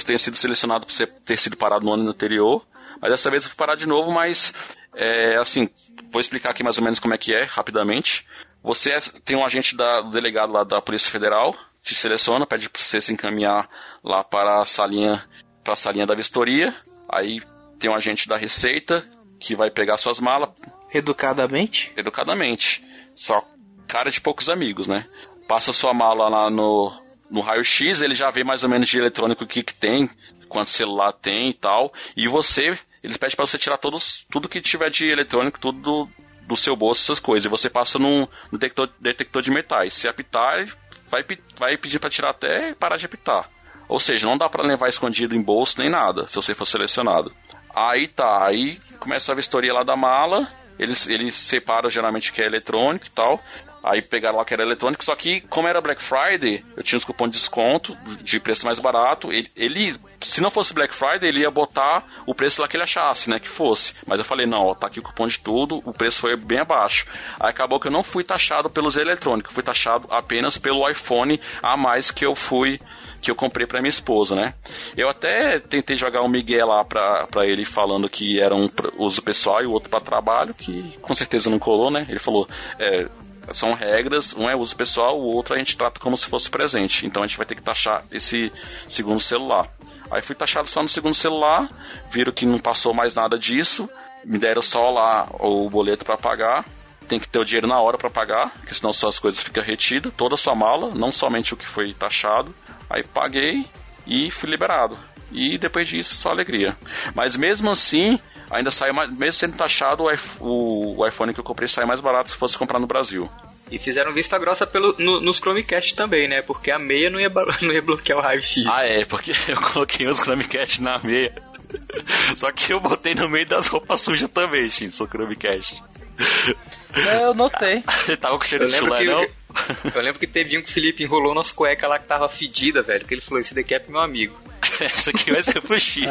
tenha sido selecionado por ter sido parado no ano anterior, mas dessa vez eu fui parar de novo, mas é, assim, vou explicar aqui mais ou menos como é que é, rapidamente. Você é, tem um agente da, do delegado lá da Polícia Federal, te seleciona, pede para você se encaminhar lá para a salinha, para a salinha da vistoria. Aí tem um agente da Receita que vai pegar suas malas. Educadamente? Educadamente. Só cara de poucos amigos, né? Passa sua mala lá no, no raio-x, ele já vê mais ou menos de eletrônico o que, que tem, quanto celular tem e tal. E você eles pedem para você tirar todos, tudo que tiver de eletrônico, tudo do, do seu bolso, essas coisas. E você passa num, num detector, detector de metais. Se apitar, vai, vai pedir para tirar até parar de apitar. Ou seja, não dá para levar escondido em bolso nem nada, se você for selecionado. Aí tá, aí começa a vistoria lá da mala, eles, eles separam geralmente que é eletrônico e tal. Aí pegaram lá que era eletrônico, só que como era Black Friday, eu tinha os cupons de desconto de preço mais barato. Ele, ele, se não fosse Black Friday, ele ia botar o preço lá que ele achasse, né, que fosse. Mas eu falei, não, ó, tá aqui o cupom de tudo, o preço foi bem abaixo. Aí acabou que eu não fui taxado pelos eletrônicos, fui taxado apenas pelo iPhone a mais que eu fui que eu comprei para minha esposa, né? Eu até tentei jogar um Miguel lá pra, pra ele falando que era um uso pessoal e o outro para trabalho, que com certeza não colou, né? Ele falou, é, são regras, um é uso pessoal, o outro a gente trata como se fosse presente. Então a gente vai ter que taxar esse segundo celular. Aí fui taxado só no segundo celular, viram que não passou mais nada disso, me deram só lá o boleto para pagar. Tem que ter o dinheiro na hora para pagar, porque senão suas coisas ficam retidas, toda a sua mala, não somente o que foi taxado. Aí paguei e fui liberado. E depois disso, só alegria. Mas mesmo assim, ainda sai mais, mesmo sendo taxado, o, o iPhone que eu comprei sai mais barato se fosse comprar no Brasil. E fizeram vista grossa pelo, no, nos Chromecast também, né? Porque a meia não ia, não ia bloquear o raio-x. Ah, é, porque eu coloquei os Chromecast na meia. Só que eu botei no meio das roupas sujas também, Shin, seu Chromecast. É, eu notei. tava com cheiro de chulé, não? Eu lembro que teve um que o Felipe enrolou nossa cueca lá que tava fedida, velho. Que ele falou: Esse daqui é pro meu amigo. Esse aqui vai ser pro X.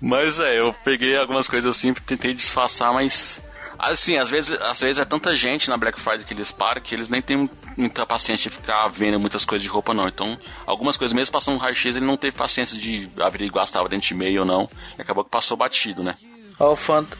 Mas é, eu peguei algumas coisas assim, tentei disfarçar, mas. Assim, às vezes, às vezes é tanta gente na Black Friday que eles param que eles nem têm muita paciência de ficar vendo muitas coisas de roupa, não. Então, algumas coisas, mesmo passando um raio-x, ele não teve paciência de averiguar se estava dentro de meio ou não. E acabou que passou batido, né?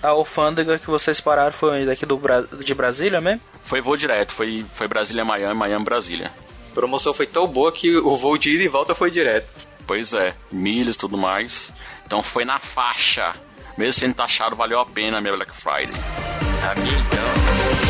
A alfândega que vocês pararam foi daqui do Bra de Brasília mesmo? Foi voo direto, foi, foi Brasília-Miami, Miami-Brasília. A promoção foi tão boa que o voo de ida e volta foi direto. Pois é, milhas e tudo mais. Então foi na faixa. Mesmo sendo taxado, valeu a pena a minha Black Friday. A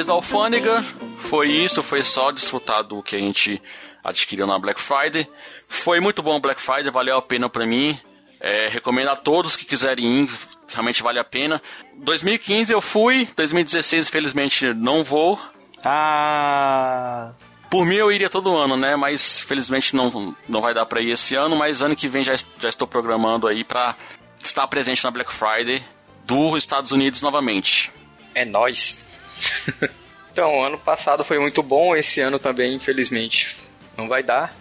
Depois da alfândega, foi isso, foi só desfrutar do que a gente adquiriu na Black Friday. Foi muito bom Black Friday, valeu a pena pra mim. É, recomendo a todos que quiserem ir, realmente vale a pena. 2015 eu fui, 2016 infelizmente não vou. Ah. Por mim eu iria todo ano, né? Mas felizmente não, não vai dar pra ir esse ano, mas ano que vem já, já estou programando aí pra estar presente na Black Friday dos Estados Unidos novamente. É nós. então, ano passado foi muito bom, esse ano também, infelizmente, não vai dar.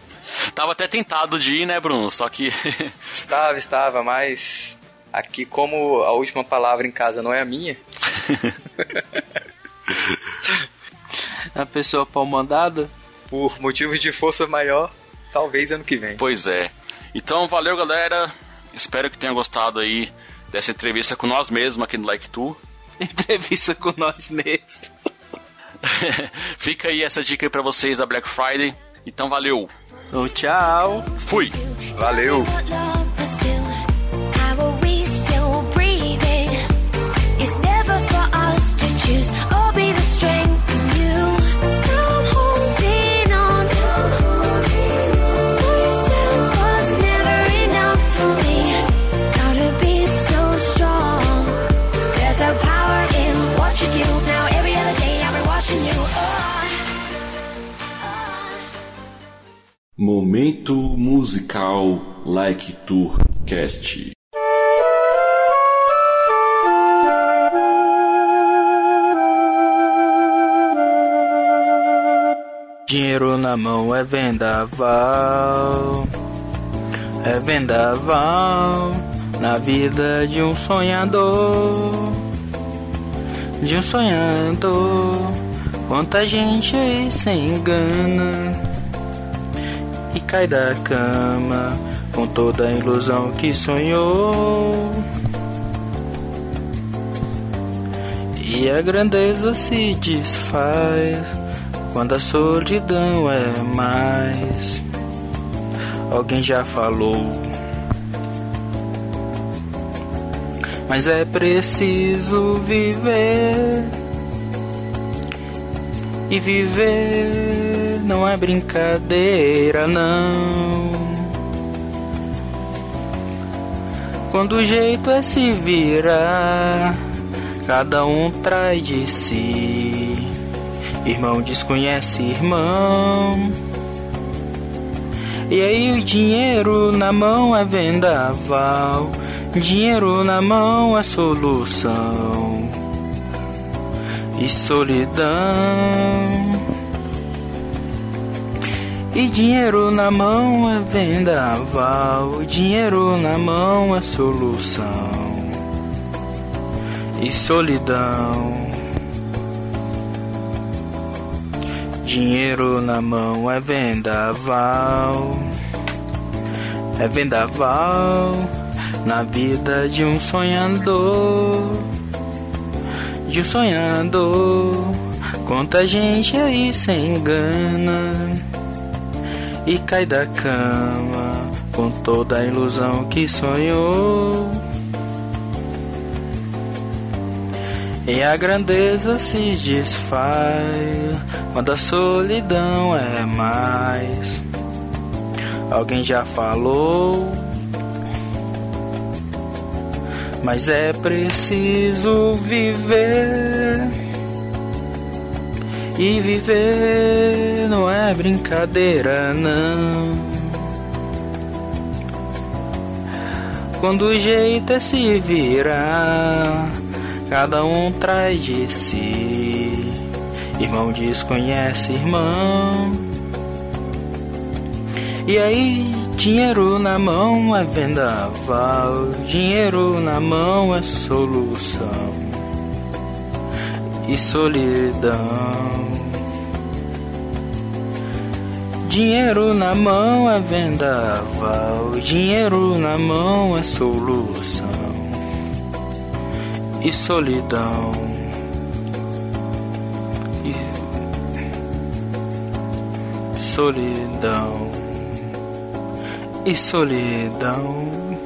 Tava até tentado de ir, né, Bruno? Só que. estava, estava, mas aqui, como a última palavra em casa não é a minha. a pessoa pau mandada? Por motivos de força maior, talvez ano que vem. Pois é. Então, valeu, galera. Espero que tenham gostado aí dessa entrevista com nós mesmos aqui no Like Tu. Entrevista com nós mesmos. Fica aí essa dica aí pra vocês da Black Friday. Então, valeu. Oh, tchau. Fui. Valeu. Musical Like Tour Cast. Dinheiro na mão é vendaval, é vendaval na vida de um sonhador, de um sonhador. Quanta gente aí se engana cai da cama com toda a ilusão que sonhou. E a grandeza se desfaz quando a solidão é mais. Alguém já falou. Mas é preciso viver e viver não é brincadeira, não. Quando o jeito é se virar, cada um traz de si. Irmão desconhece irmão. E aí o dinheiro na mão é vendaval, dinheiro na mão é solução e solidão. E dinheiro na mão é vendaval, dinheiro na mão é solução. E solidão. Dinheiro na mão é vendaval, é vendaval na vida de um sonhador de um sonhador. Quanta gente aí se engana e cai da cama com toda a ilusão que sonhou. E a grandeza se desfaz quando a solidão é mais. Alguém já falou mas é preciso viver. E viver não é brincadeira, não. Quando o jeito é se virar, cada um traz de si. Irmão desconhece irmão. E aí Dinheiro na mão é vendaval, dinheiro na mão é solução e solidão. Dinheiro na mão é vendaval, dinheiro na mão é solução e solidão. E solidão e solidão.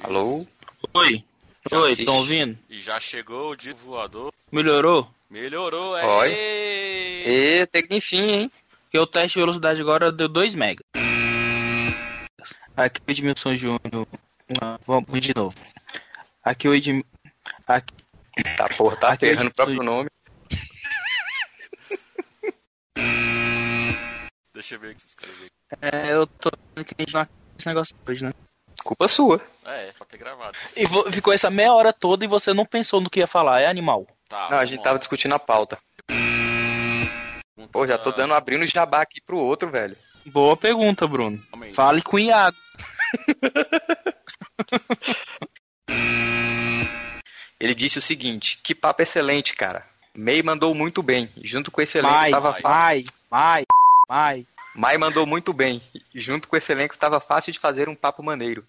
Alô? Oi. Oi, estão ouvindo? E já chegou o de voador. Melhorou? Melhorou, é. Oi. E tem que enfim, hein? Porque o teste de velocidade agora deu 2 mega. Aqui o Edmilson Júnior. Vamos de novo. Aqui o Edmilson. Aqui, Tá, porra, tá Aqui errando o próprio nome. Deixa eu ver o que você escreveu. é, eu tô vendo que a gente não acaba esse negócio hoje, né? Culpa sua. É, pode ter gravado. E ficou essa meia hora toda e você não pensou no que ia falar, é animal. Tá. Não, a gente tava discutindo a pauta. Pô, já tô dando abrindo jabá aqui pro outro, velho. Boa pergunta, Bruno. Fale com o Iago. Ele disse o seguinte: que papo excelente, cara. May mandou muito bem. Junto com esse elenco Mai, tava vai. mai, mai, mai. Mai mandou muito bem. Junto com esse elenco tava fácil de fazer um papo maneiro.